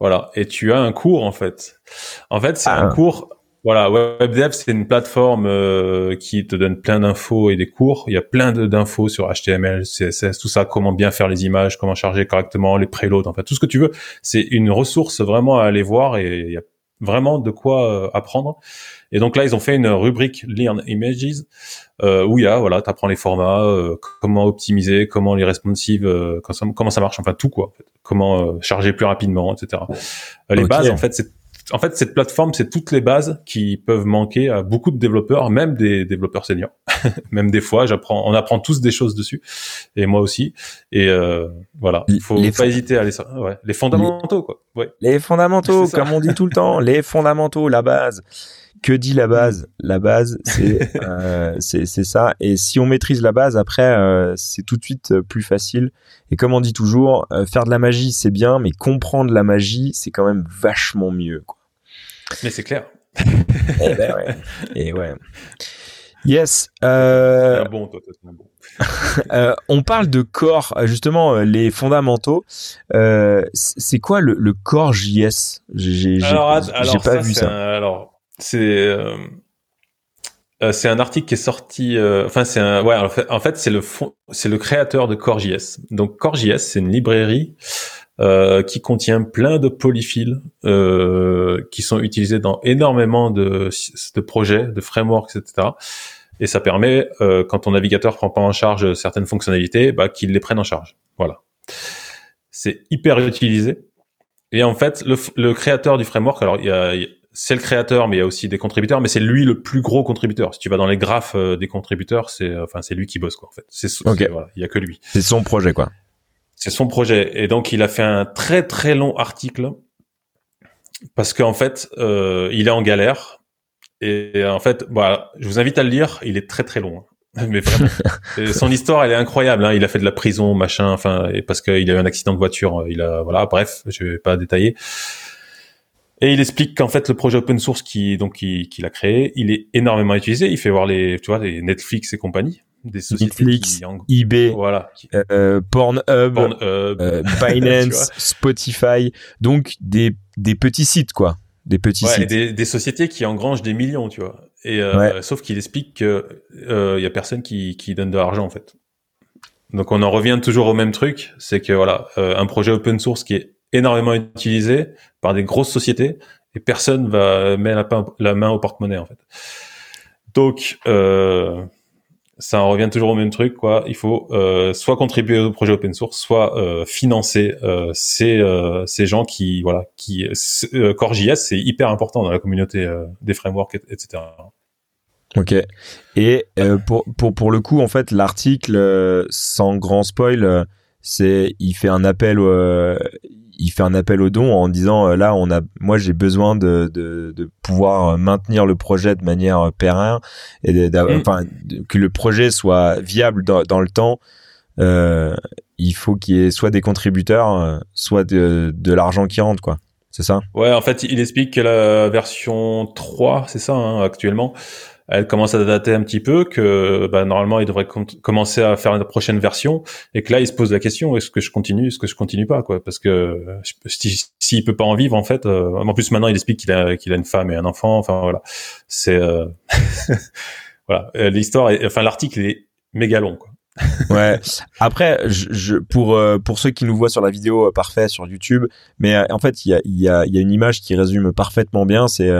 voilà et tu as un cours en fait. En fait c'est un ah. cours voilà, WebDev, c'est une plateforme euh, qui te donne plein d'infos et des cours. Il y a plein d'infos sur HTML, CSS, tout ça, comment bien faire les images, comment charger correctement les préloads, fait, tout ce que tu veux. C'est une ressource vraiment à aller voir et il y a vraiment de quoi euh, apprendre. Et donc là, ils ont fait une rubrique Learn Images euh, où il y a, voilà, tu apprends les formats, euh, comment optimiser, comment les responsives, comment ça marche, enfin tout quoi. Comment charger plus rapidement, etc. Les bases, en fait, c'est en fait, cette plateforme, c'est toutes les bases qui peuvent manquer à beaucoup de développeurs, même des développeurs seniors. (laughs) même des fois, j'apprends, on apprend tous des choses dessus, et moi aussi. Et euh, voilà, il faut pas hésiter à aller, ouais, les fondamentaux, quoi. Ouais. Les fondamentaux, (laughs) comme on dit tout le temps, les fondamentaux, la base. Que dit la base La base, c'est (laughs) euh, c'est ça. Et si on maîtrise la base, après, euh, c'est tout de suite euh, plus facile. Et comme on dit toujours, faire de la magie, c'est bien, mais comprendre la magie, c'est quand même vachement mieux. Quoi. Mais c'est clair. Et (laughs) eh ben ouais. Et ouais. Yes. Euh... bon, toi, toi, bon. (laughs) euh, on parle de corps, justement, les fondamentaux. Euh, c'est quoi le, le corps JS J'ai pas vu ça. alors, c'est euh, euh, c'est un article qui est sorti. Euh, enfin, c'est un. Ouais, en fait, c'est le c'est le créateur de CoreJS. Donc, CoreJS, c'est une librairie euh, qui contient plein de polyfills euh, qui sont utilisés dans énormément de, de projets, de frameworks, etc. Et ça permet, euh, quand ton navigateur prend pas en charge certaines fonctionnalités, bah, qu'il les prenne en charge. Voilà. C'est hyper utilisé. Et en fait, le, le créateur du framework, alors il y a, c'est le créateur, mais il y a aussi des contributeurs, mais c'est lui le plus gros contributeur. Si tu vas dans les graphes euh, des contributeurs, c'est euh, enfin c'est lui qui bosse quoi en fait. C'est voilà, il y a que lui. C'est son projet quoi. C'est son projet et donc il a fait un très très long article parce qu'en fait euh, il est en galère et en fait voilà, je vous invite à le lire. Il est très très long. Hein. (laughs) Mais vraiment, (laughs) son histoire, elle est incroyable. Hein. Il a fait de la prison, machin, enfin, et parce qu'il a eu un accident de voiture. Il a, voilà, bref, je vais pas détailler. Et il explique qu'en fait le projet open source qui donc qu'il a créé, il est énormément utilisé. Il fait voir les tu vois les Netflix et compagnie, des sociétés Netflix, eBay, voilà, euh, Pornhub, euh, (laughs) Binance, Spotify, donc des des petits sites quoi, des petits sites. Des, des sociétés qui engrangent des millions, tu vois. Et euh, sauf qu'il explique que il y a personne qui qui donne de l'argent en fait. Donc on en revient toujours au même truc, c'est que voilà, un projet open source qui est énormément utilisé par des grosses sociétés et personne va mettre la, main au porte-monnaie en fait. Donc euh, ça en revient toujours au même truc quoi. Il faut euh, soit contribuer au projet open source, soit euh, financer euh, ces euh, ces gens qui voilà qui euh, CoreJS c'est hyper important dans la communauté des frameworks etc. Ok. Et pour, pour, pour le coup, en fait, l'article, sans grand spoil, c'est il fait un appel, il fait un appel au don en disant euh, là on a moi j'ai besoin de, de, de, pouvoir maintenir le projet de manière euh, pérenne et mm. enfin que le projet soit viable dans, dans le temps. Euh, il faut qu'il y ait soit des contributeurs euh, soit de, de l'argent qui rentre quoi. C'est ça? Ouais en fait il explique que la version 3 c'est ça hein, actuellement elle commence à dater un petit peu, que bah, normalement il devrait commencer à faire une prochaine version, et que là il se pose la question est-ce que je continue, est-ce que je continue pas quoi Parce que s'il si, peut pas en vivre en fait, euh, en plus maintenant il explique qu'il a qu'il a une femme et un enfant, enfin voilà, c'est euh, (laughs) voilà l'histoire, enfin l'article est méga long quoi. (laughs) ouais. Après, je, pour pour ceux qui nous voient sur la vidéo parfait sur YouTube, mais en fait il y a il y a il y a une image qui résume parfaitement bien, c'est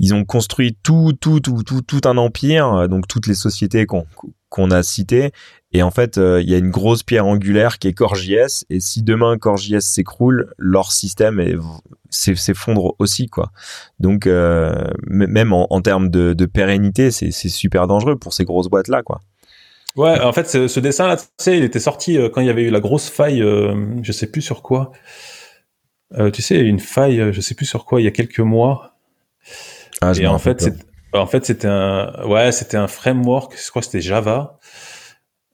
ils ont construit tout, tout, tout, tout, tout un empire, euh, donc toutes les sociétés qu'on a citées. Et en fait, euh, il y a une grosse pierre angulaire qui est CoreJS. Et si demain CoreJS s'écroule, leur système s'effondre aussi, quoi. Donc, euh, même en, termes de, pérennité, c'est super dangereux pour ces grosses boîtes-là, quoi. Ouais, en fait, ce, ce dessin-là, tu sais, il était sorti quand il y avait eu la grosse faille, je sais plus sur quoi. tu sais, une faille, je sais plus sur quoi, il y a quelques mois. Ah, et en fait, en fait, c'était un, ouais, c'était un framework. Je crois que c'était Java.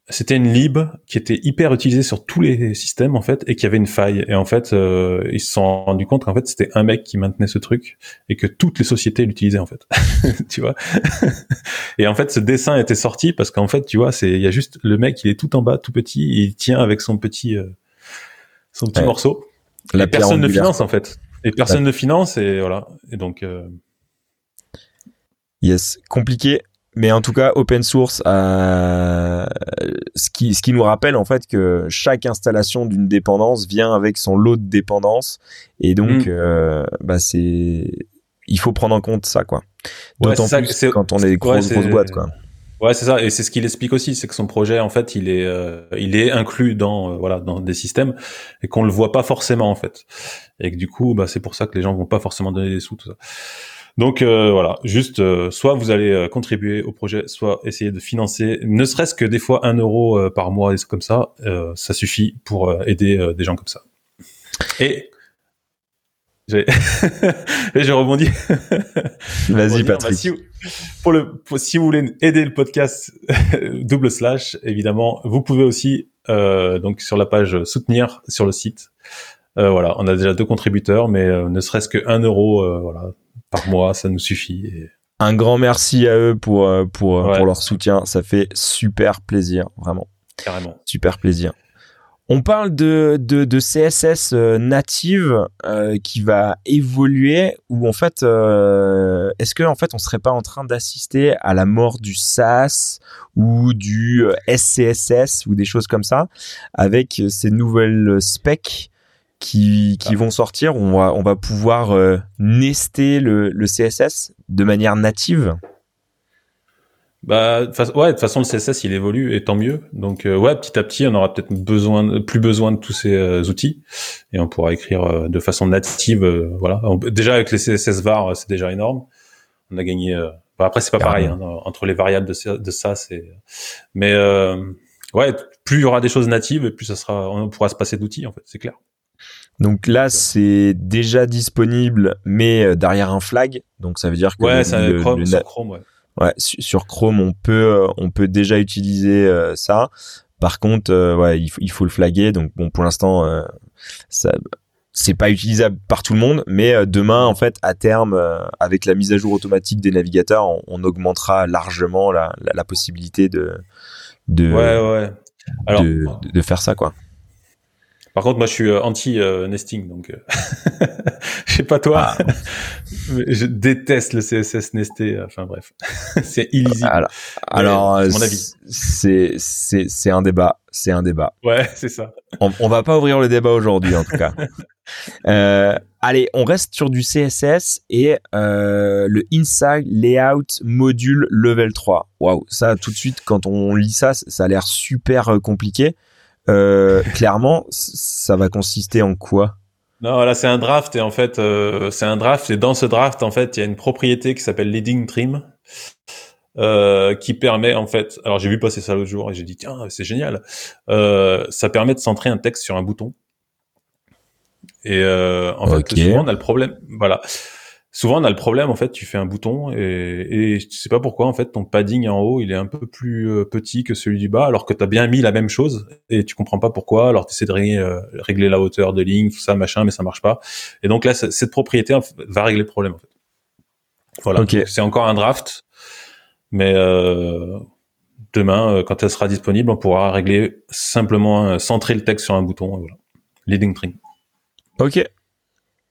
C'était une lib qui était hyper utilisée sur tous les systèmes en fait et qui avait une faille. Et en fait, euh, ils se sont rendus compte qu'en fait c'était un mec qui maintenait ce truc et que toutes les sociétés l'utilisaient en fait. (laughs) tu vois? (laughs) et en fait, ce dessin était sorti parce qu'en fait, tu vois, c'est il y a juste le mec, il est tout en bas, tout petit, et il tient avec son petit euh, son petit morceau. La personne ne finance en fait. Et personne ne finance et voilà. Et donc. Euh, Yes, compliqué, mais en tout cas open source euh, ce qui ce qui nous rappelle en fait que chaque installation d'une dépendance vient avec son lot de dépendances. Et donc mm. euh, bah c'est il faut prendre en compte ça quoi. D'autant plus quand on est des grosses grosses boîtes quoi. Ouais c'est ça. Et c'est ce qu'il explique aussi c'est que son projet en fait il est euh, il est inclus dans voilà dans des systèmes et qu'on le voit pas forcément en fait. Et que du coup bah c'est pour ça que les gens vont pas forcément donner des sous tout ça donc euh, voilà, juste euh, soit vous allez euh, contribuer au projet, soit essayer de financer, ne serait-ce que des fois un euro par mois, des comme ça, ça suffit pour aider des gens comme ça. Et j'ai (laughs) j'ai rebondi. (laughs) Vas-y Patrick. si, vous, pour le si vous voulez aider le podcast (laughs) double slash, évidemment, vous pouvez aussi donc sur la page soutenir sur le site. voilà, on a déjà deux contributeurs, mais ne serait-ce que un euro, voilà, par mois, ça nous suffit. Un grand merci à eux pour euh, pour pour leur soutien, ça fait super plaisir, vraiment. Carrément. Super plaisir. On parle de, de, de CSS euh, native euh, qui va évoluer ou en fait est-ce que en fait on serait pas en train d'assister à la mort du SAS ou du SCSS ou des choses comme ça avec ces nouvelles specs? Qui, qui ah. vont sortir. On va, on va pouvoir euh, nester le, le, CSS de manière native. Bah, ouais, de toute façon, le CSS, il évolue et tant mieux. Donc, euh, ouais, petit à petit, on aura peut-être besoin, plus besoin de tous ces euh, outils et on pourra écrire de façon native. voilà. déjà avec les CSS var, c'est déjà énorme. On a gagné. Bah, après, c'est pas pareil hein, entre les variables de, de ça, c'est. Mais ouais, plus il y aura des choses natives, plus ça sera, on pourra se passer d'outils en fait, c'est clair. Donc là, c'est déjà disponible, mais euh, derrière un flag. Donc ça veut dire que ouais, le, Chrome, sur Chrome, ouais. ouais. sur Chrome, on peut euh, on peut déjà utiliser euh, ça. Par contre, ouais, il faut, il faut le flaguer. Donc bon, pour l'instant, ça c'est pas utilisable par tout le monde, mais demain, en fait, à terme, avec la mise à jour automatique des navigateurs, on, augmentera largement la, la, possibilité de de, ouais, ouais. Alors, de, de faire ça, quoi. Par contre, moi, je suis euh, anti-nesting, donc euh, (laughs) je sais pas toi, ah. (laughs) je déteste le CSS nesté. Enfin bref, (laughs) c'est illisible. Alors, alors mon avis, c'est c'est c'est un débat, c'est un débat. Ouais, c'est ça. On, on va pas ouvrir le débat aujourd'hui, en tout cas. euh, allez, on reste sur du CSS et euh, le Inside Layout Module Level 3. Waouh, ça tout de suite, quand on lit ça, ça a l'air super euh, compliqué. Euh, clairement, ça va consister en quoi? Non, là c'est un draft et en fait euh, c'est un draft et dans ce draft en fait il y a une propriété qui s'appelle leading trim euh, qui permet en fait. Alors j'ai vu passer ça l'autre jour et j'ai dit tiens c'est génial. ça permet de centrer un texte sur un bouton. Et en fait souvent on a le problème. Voilà souvent on a le problème en fait tu fais un bouton et, et tu sais pas pourquoi en fait ton padding en haut il est un peu plus euh, petit que celui du bas alors que tu as bien mis la même chose et tu comprends pas pourquoi alors tu essaies de euh, régler, la hauteur de ligne tout ça machin mais ça marche pas et donc là cette propriété va régler le problème en fait voilà c'est encore un draft Mais euh, demain, quand elle sera disponible, on pourra régler simplement centrer le texte sur un bouton. Voilà. Leading trim. Ok.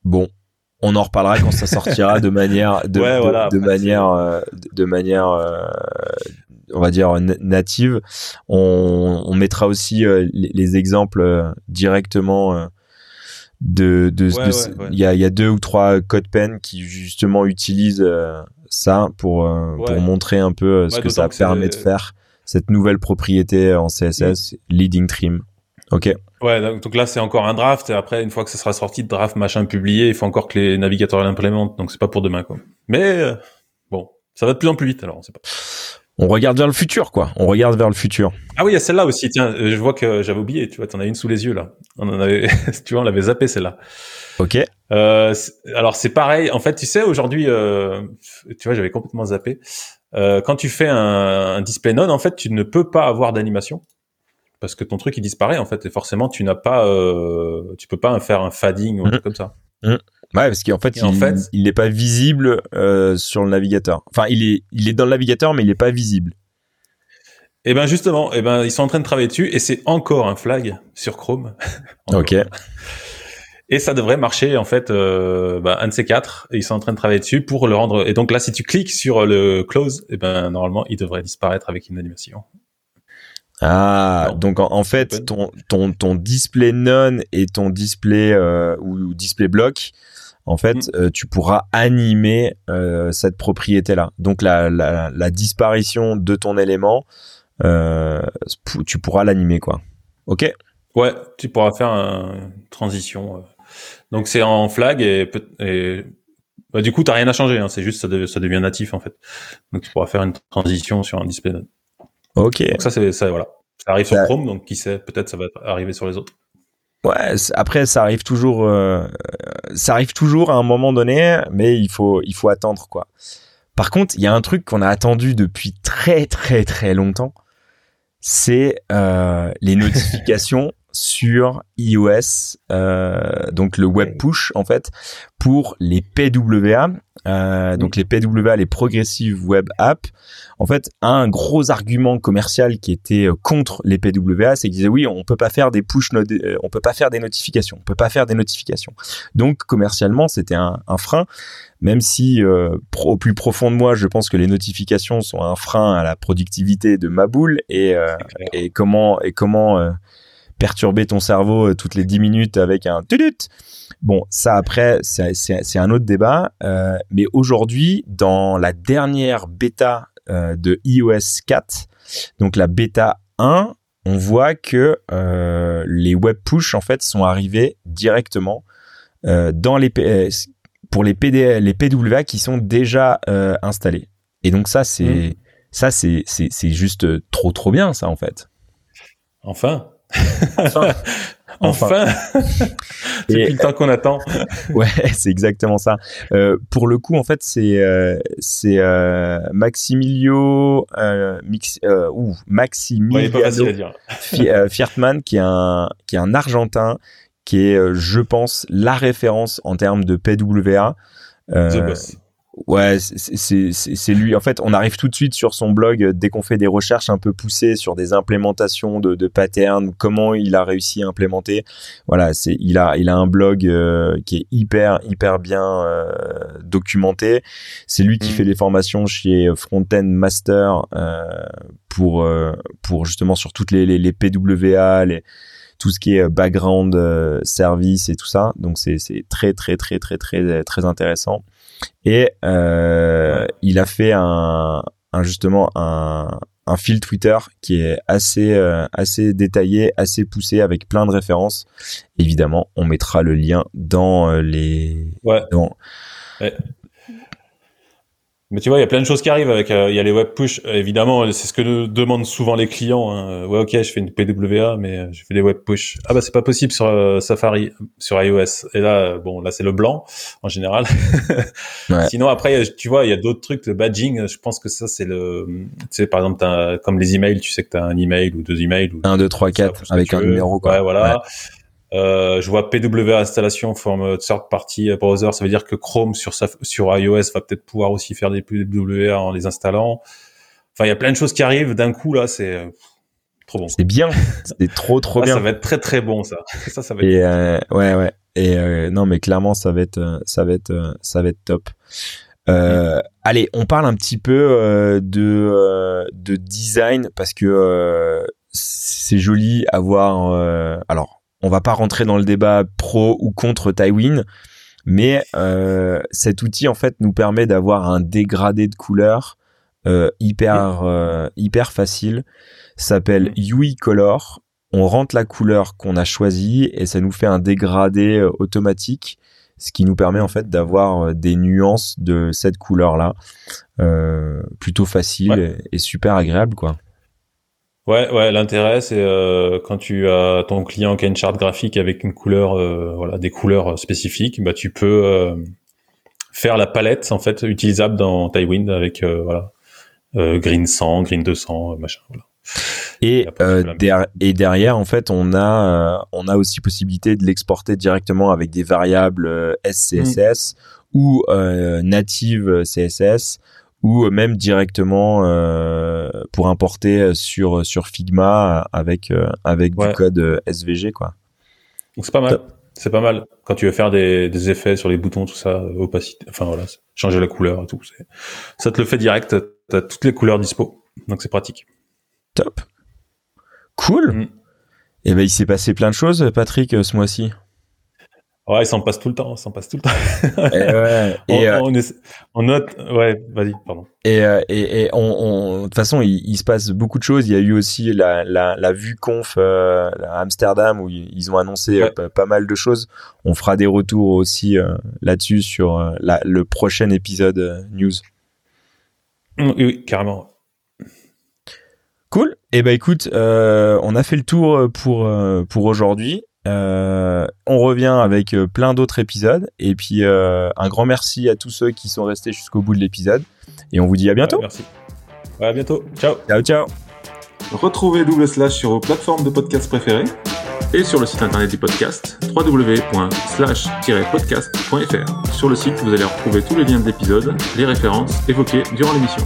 Bon, on en reparlera quand ça sortira de manière de, de, manière de, manière on va dire native. On, mettra aussi les, exemples directement de de il y, a, y a deux ou trois code pen qui justement utilisent euh, ça pour euh, pour montrer un peu euh, ce que ça permet de faire cette nouvelle propriété en CSS leading trim. OK. Ouais, donc là c'est encore un draft et après une fois que ça sera sorti draft machin publié, il faut encore que les navigateurs l'implémentent donc c'est pas pour demain quoi. Mais bon, ça va de plus en plus vite alors on sait pas on regarde vers le futur, quoi. On regarde vers le futur. Ah oui, il y a celle-là aussi. Tiens, euh, je vois que j'avais oublié. Tu vois, t'en as une sous les yeux là. On en avait, (laughs) tu vois, on l'avait zappé celle-là. Ok. Euh, alors c'est pareil. En fait, tu sais, aujourd'hui, euh, tu vois, j'avais complètement zappé. Euh, quand tu fais un, un, display none, en fait, tu ne peux pas avoir d'animation parce que ton truc il disparaît en fait et forcément tu n'as pas, euh, tu peux pas faire un fading ou un mmh. truc comme ça. Mmh. Ouais, parce qu'en fait, il, en fait, il n'est pas visible euh, sur le navigateur. Enfin, il est, il est dans le navigateur, mais il n'est pas visible. Et eh ben justement, et eh ben ils sont en train de travailler dessus et c'est encore un flag sur Chrome. (laughs) ok. Et ça devrait marcher en fait, euh, bah, un de ces quatre. Et ils sont en train de travailler dessus pour le rendre. Et donc là, si tu cliques sur le close, et eh ben normalement, il devrait disparaître avec une animation. Ah, donc en, fait, ton, ton, ton display none et ton display euh, ou, display block en fait, mm. euh, tu pourras animer euh, cette propriété-là. Donc la, la, la, disparition de ton élément, euh, tu pourras l'animer, quoi. Ok? Ouais, tu pourras faire une transition. Donc c'est en flag et, et bah, du coup, t'as rien à changer. Hein, c'est juste ça, ça, devient natif en fait. Donc tu pourras faire une transition sur un display. Ok. Donc ça c'est ça voilà. Ça arrive sur Chrome, donc qui sait, peut-être ça va arriver sur les autres. Ouais, après ça arrive toujours, euh, ça arrive toujours à un moment donné, mais il faut il faut attendre quoi. Par contre, il y a un truc qu'on a attendu depuis très très très longtemps, c'est euh, les (laughs) notifications sur iOS, euh, donc le web push en fait, pour les PWA, euh, donc les PWA, les Progressive Web App. En fait, un gros argument commercial qui était euh, contre les PWA, c'est qu'ils disaient oui, on peut pas faire des push, on peut pas faire des notifications, on peut pas faire des notifications. Donc commercialement, c'était un, un, frein, même si euh, au plus profond de moi, je pense que les notifications sont un frein à la productivité de ma boule et, et comment et comment perturber ton cerveau euh, toutes les 10 minutes avec un tutut. Bon, ça après, c'est un autre débat. Euh, mais aujourd'hui, dans la dernière bêta euh, de iOS 4, donc la bêta 1, on voit que les web push en fait sont arrivés directement dans les pour les PD, les PWA qui sont déjà installés. Et donc ça c'est mmh. ça c'est juste trop trop bien ça en fait. Enfin. Enfin. (laughs) c'est (laughs) depuis le temps qu'on attend. (laughs) ouais, c'est exactement ça. Euh, pour le coup, en fait, c'est euh, c'est euh, Maximilio Mix, ou Maximiliano Fiertman qui est un qui est un Argentin qui est, je pense, la référence en termes de PWA. The boss. Ouais, c'est lui. En fait, on arrive tout de suite sur son blog euh, dès qu'on fait des recherches un peu poussées sur des implémentations de, de patterns, comment il a réussi à implémenter. Voilà, c'est il a il a un blog euh, qui est hyper hyper bien euh, documenté. C'est lui qui mm. fait les formations chez Frontend Master pour pour justement sur toutes les les, les PWA, les tout ce qui est background service et tout ça. Donc c'est c'est très très très très très très intéressant. Et euh, il a fait un, un justement un, un fil Twitter qui est assez euh, assez détaillé, assez poussé avec plein de références. Évidemment, on mettra le lien dans euh, les ouais. dans ouais. Mais tu vois, il y a plein de choses qui arrivent avec. Euh, il y a les web push, évidemment, c'est ce que demandent souvent les clients. Hein. Ouais, ok, je fais une PWA, mais je fais des web push. Ah bah c'est pas possible sur euh, Safari, sur iOS. Et là, bon, là c'est le blanc en général. (laughs) ouais. Sinon après, tu vois, il y a d'autres trucs, le badging. Je pense que ça c'est le, tu sais, par exemple, as, comme les emails, tu sais que tu as un email ou deux emails. Ou, 1, 2, 3, 4 avec un numéro. Quoi. Ouais, voilà. Euh, je vois PWA installation forme third party browser, ça veut dire que Chrome sur sur iOS va peut-être pouvoir aussi faire des PWA en les installant. Enfin, il y a plein de choses qui arrivent d'un coup là, c'est trop bon. C'est bien, c'est trop trop bien. Ça va être très très bon ça. (laughs) ça, ça va être... Et ouais ouais. Et non mais clairement ça va être ça va être ça va être top. Euh, allez, on parle un petit peu euh, de, euh, de design parce que c'est joli avoir. alors, on va pas rentrer dans le débat pro ou contre Tywin, mais cet outil en fait nous permet d'avoir un dégradé de couleurs hyper hyper facile. S'appelle UI Color. On rentre la couleur qu'on a choisie et ça nous fait un dégradé automatique ce qui nous permet en fait d'avoir euh, des nuances de cette couleur là euh, plutôt facile et, super agréable quoi. Ouais, ouais, l'intérêt c'est euh, quand tu as ton client qui a une charte graphique avec une couleur, voilà, des couleurs spécifiques, bah tu peux faire la palette en fait utilisable dans Tailwind avec voilà green 100, green 200, machin. Voilà. Et, euh, et derrière, en fait, on a, euh, on a aussi possibilité de l'exporter directement avec des variables euh, SCSS mm. ou native CSS ou même directement pour importer sur sur Figma avec avec du code SVG quoi. Donc c'est pas mal. C'est pas mal quand tu veux faire des, des, effets sur les boutons, tout ça, opacité, enfin voilà, changer la couleur et tout. Ça te le fait direct, t'as toutes les couleurs dispo, donc c'est pratique. Top. Cool. Mm. Et eh ben il s'est passé plein de choses, Patrick, euh, ce mois-ci. Ouais, il s'en passe tout le temps, s'en passe tout le temps. (laughs) et ouais, (laughs) et on, euh, on, note, ouais, vas-y, pardon. Et, euh, et, et on, de toute façon, il, se passe beaucoup de choses. Il y a eu aussi la, la, la vue conf à Amsterdam où ils ont annoncé pas, mal de choses. On fera des retours aussi là-dessus sur le prochain épisode news. Oui, carrément. Cool. Et eh ben écoute, euh, on a fait le tour euh, pour euh, pour aujourd'hui. On revient avec plein d'autres épisodes et puis un grand merci à tous ceux qui sont restés jusqu'au bout de l'épisode et on vous dit à bientôt. merci. à bientôt. Ciao. Ciao ciao. Retrouvez Double Slash sur vos plateformes de podcast préférées et sur le site internet du podcast www.slash-podcast.fr. Sur le site, vous allez retrouver tous les liens de l'épisode, les références évoquées durant l'émission.